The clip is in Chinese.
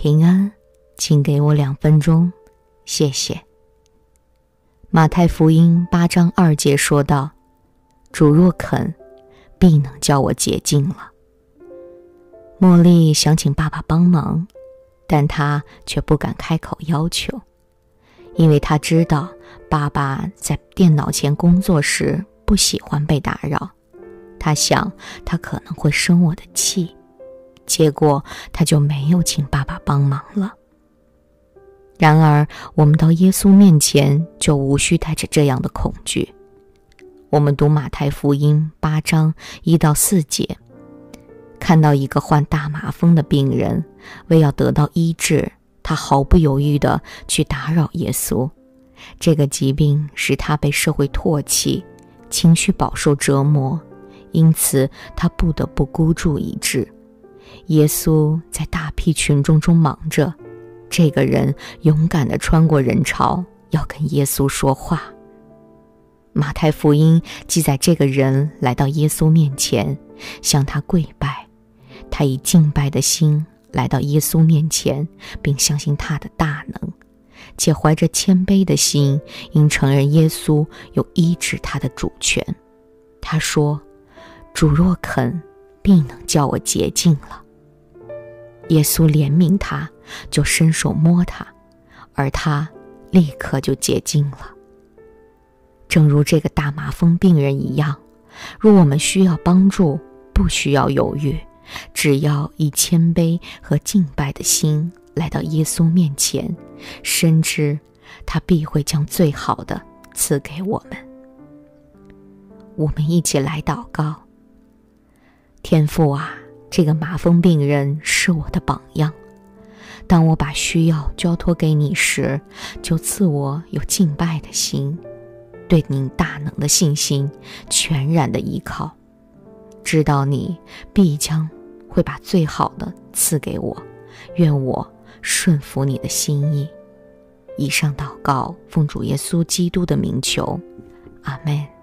平安，请给我两分钟，谢谢。马太福音八章二节说道：“主若肯，必能叫我洁净了。”茉莉想请爸爸帮忙，但她却不敢开口要求，因为她知道爸爸在电脑前工作时不喜欢被打扰。她想，他可能会生我的气，结果他就没有请爸爸帮忙了。然而，我们到耶稣面前就无需带着这样的恐惧。我们读马太福音八章一到四节，看到一个患大麻风的病人，为要得到医治，他毫不犹豫地去打扰耶稣。这个疾病使他被社会唾弃，情绪饱受折磨，因此他不得不孤注一掷。耶稣在大批群众中忙着。这个人勇敢地穿过人潮，要跟耶稣说话。马太福音记载，这个人来到耶稣面前，向他跪拜。他以敬拜的心来到耶稣面前，并相信他的大能，且怀着谦卑的心，应承认耶稣有医治他的主权。他说：“主若肯，必能叫我洁净了。”耶稣怜悯他，就伸手摸他，而他立刻就洁净了。正如这个大麻风病人一样，若我们需要帮助，不需要犹豫，只要以谦卑和敬拜的心来到耶稣面前，深知他必会将最好的赐给我们。我们一起来祷告，天父啊。这个麻风病人是我的榜样。当我把需要交托给你时，就赐我有敬拜的心，对您大能的信心，全然的依靠，知道你必将会把最好的赐给我。愿我顺服你的心意。以上祷告，奉主耶稣基督的名求，阿门。